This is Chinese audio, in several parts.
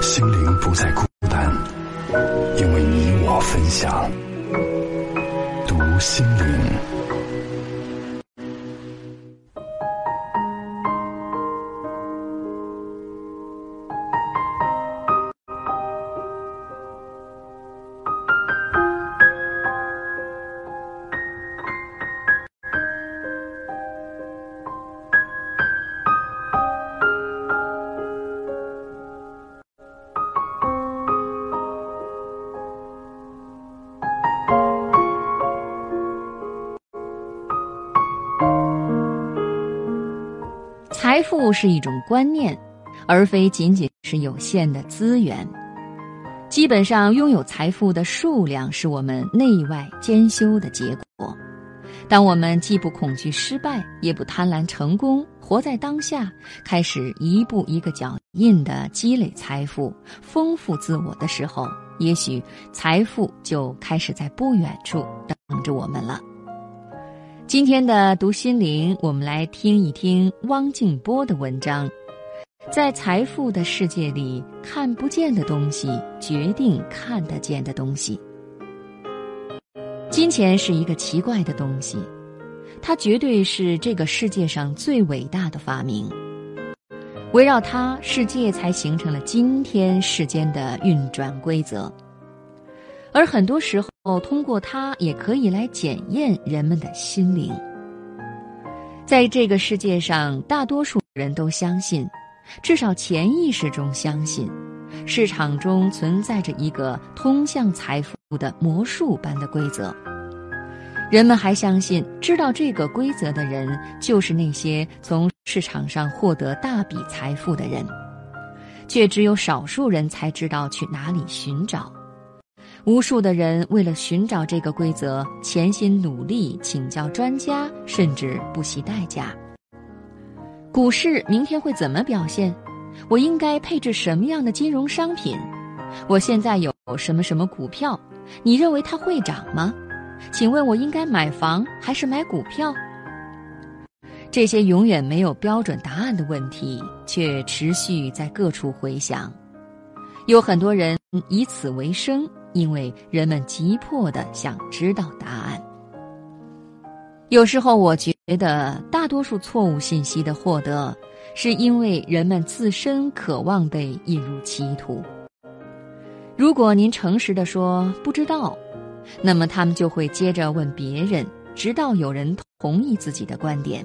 心灵不再孤单，因为你我分享。读心灵。富是一种观念，而非仅仅是有限的资源。基本上，拥有财富的数量是我们内外兼修的结果。当我们既不恐惧失败，也不贪婪成功，活在当下，开始一步一个脚印的积累财富，丰富自我的时候，也许财富就开始在不远处等着我们了。今天的读心灵，我们来听一听汪静波的文章。在财富的世界里，看不见的东西决定看得见的东西。金钱是一个奇怪的东西，它绝对是这个世界上最伟大的发明。围绕它，世界才形成了今天世间的运转规则。而很多时候，哦通过它也可以来检验人们的心灵。在这个世界上，大多数人都相信，至少潜意识中相信，市场中存在着一个通向财富的魔术般的规则。人们还相信，知道这个规则的人，就是那些从市场上获得大笔财富的人，却只有少数人才知道去哪里寻找。无数的人为了寻找这个规则，潜心努力，请教专家，甚至不惜代价。股市明天会怎么表现？我应该配置什么样的金融商品？我现在有什么什么股票？你认为它会涨吗？请问我应该买房还是买股票？这些永远没有标准答案的问题，却持续在各处回响。有很多人以此为生。因为人们急迫的想知道答案。有时候，我觉得大多数错误信息的获得，是因为人们自身渴望被引入歧途。如果您诚实的说不知道，那么他们就会接着问别人，直到有人同意自己的观点。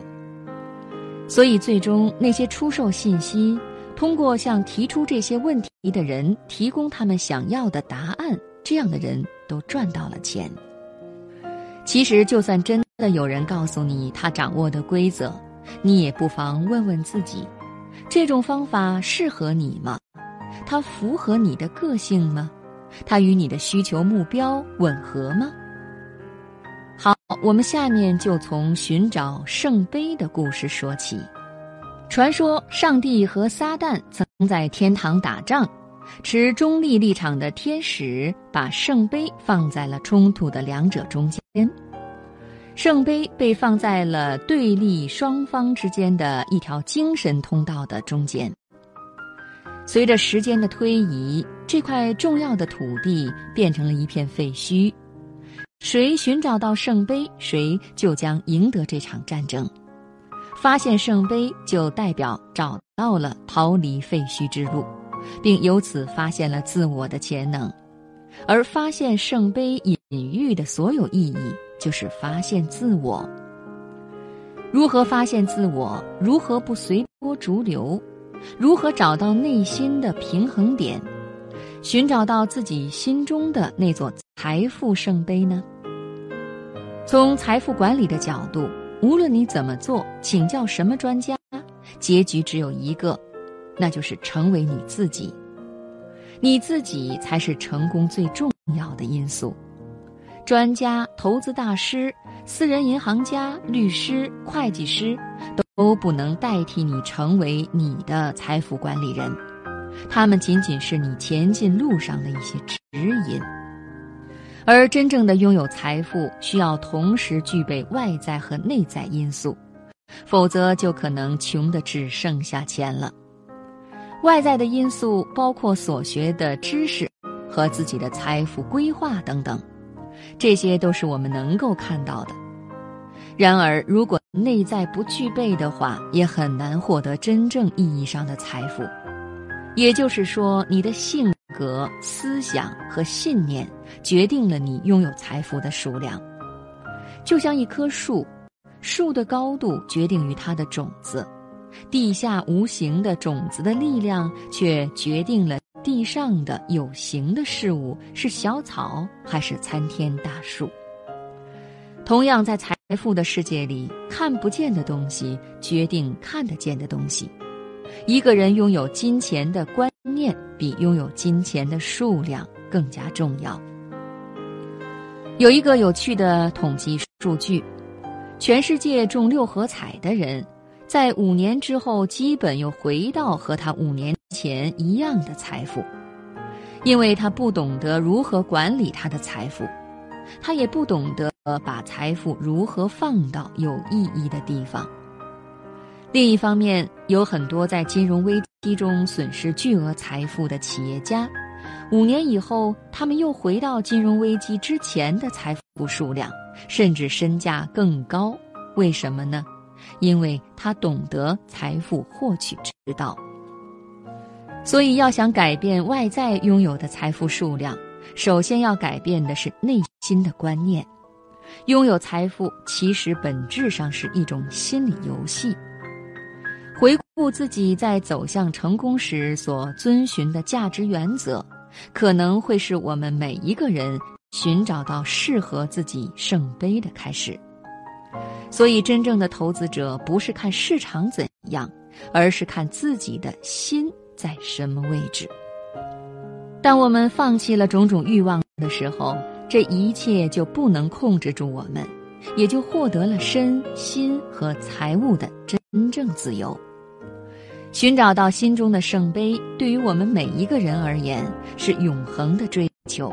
所以，最终那些出售信息，通过向提出这些问题的人提供他们想要的答案。这样的人都赚到了钱。其实，就算真的有人告诉你他掌握的规则，你也不妨问问自己：这种方法适合你吗？它符合你的个性吗？它与你的需求目标吻合吗？好，我们下面就从寻找圣杯的故事说起。传说，上帝和撒旦曾在天堂打仗。持中立立场的天使把圣杯放在了冲突的两者中间，圣杯被放在了对立双方之间的一条精神通道的中间。随着时间的推移，这块重要的土地变成了一片废墟。谁寻找到圣杯，谁就将赢得这场战争。发现圣杯就代表找到了逃离废墟之路。并由此发现了自我的潜能，而发现圣杯隐喻的所有意义，就是发现自我。如何发现自我？如何不随波逐流？如何找到内心的平衡点？寻找到自己心中的那座财富圣杯呢？从财富管理的角度，无论你怎么做，请教什么专家，结局只有一个。那就是成为你自己，你自己才是成功最重要的因素。专家、投资大师、私人银行家、律师、会计师，都不能代替你成为你的财富管理人，他们仅仅是你前进路上的一些指引。而真正的拥有财富，需要同时具备外在和内在因素，否则就可能穷的只剩下钱了。外在的因素包括所学的知识和自己的财富规划等等，这些都是我们能够看到的。然而，如果内在不具备的话，也很难获得真正意义上的财富。也就是说，你的性格、思想和信念决定了你拥有财富的数量。就像一棵树，树的高度决定于它的种子，地下无形的种子的力量却决定了地上的有形的事物是小草还是参天大树。同样，在财富的世界里，看不见的东西决定看得见的东西。一个人拥有金钱的观念，比拥有金钱的数量更加重要。有一个有趣的统计数据：全世界中六合彩的人，在五年之后，基本又回到和他五年前一样的财富，因为他不懂得如何管理他的财富，他也不懂得把财富如何放到有意义的地方。另一方面，有很多在金融危机中损失巨额财富的企业家，五年以后，他们又回到金融危机之前的财富数量，甚至身价更高。为什么呢？因为他懂得财富获取之道。所以，要想改变外在拥有的财富数量，首先要改变的是内心的观念。拥有财富其实本质上是一种心理游戏。回顾自己在走向成功时所遵循的价值原则，可能会是我们每一个人寻找到适合自己圣杯的开始。所以，真正的投资者不是看市场怎样，而是看自己的心在什么位置。当我们放弃了种种欲望的时候，这一切就不能控制住我们，也就获得了身心和财务的真正自由。寻找到心中的圣杯，对于我们每一个人而言是永恒的追求。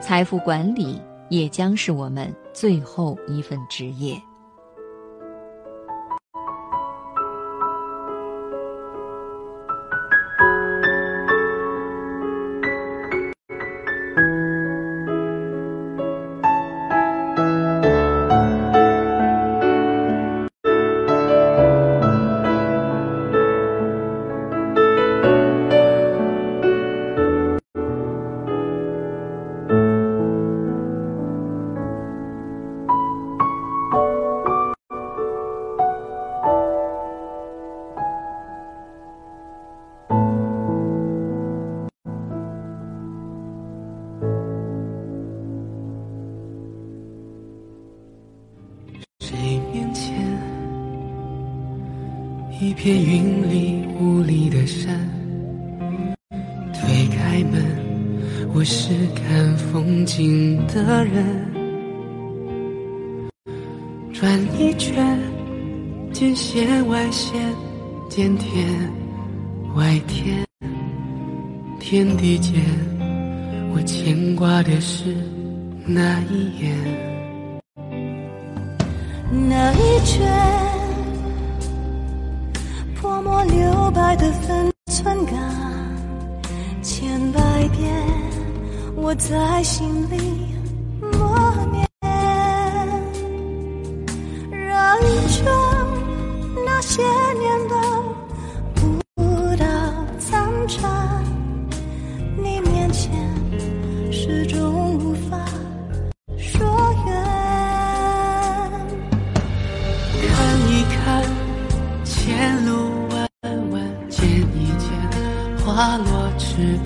财富管理也将是我们最后一份职业。一片云里雾里的山，推开门，我是看风景的人。转一圈，见线外线，见天外天，天地间，我牵挂的是那一眼，那一圈。留白的分寸感，千百遍我在心里默念，让那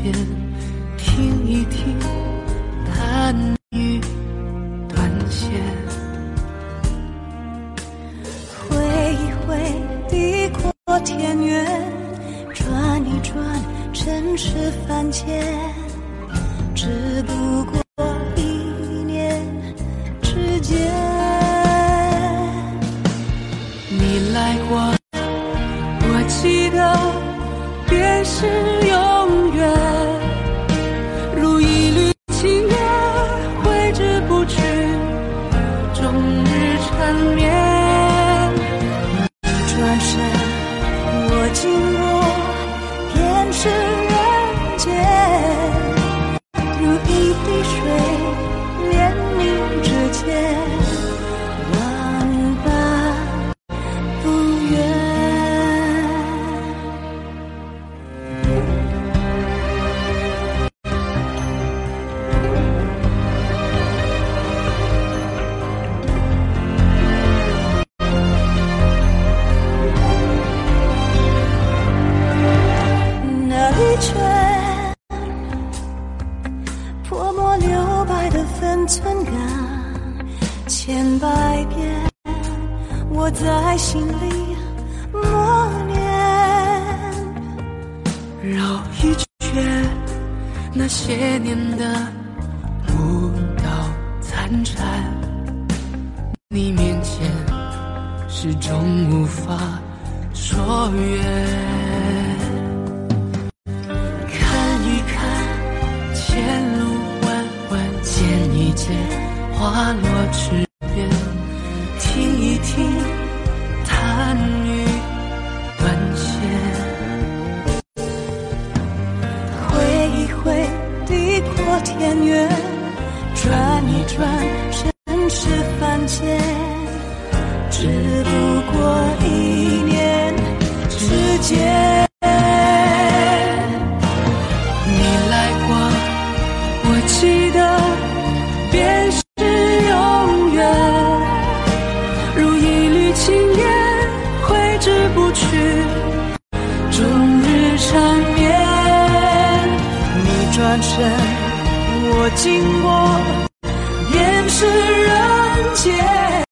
边，听一听弹雨断线，挥一挥地阔天远，转一转尘世凡间，只不过一念之间。你来过，我记得，便是。有那些年的舞蹈残颤，你面前始终无法说远。看一看，前路弯弯见一见，花落池边听一听。经过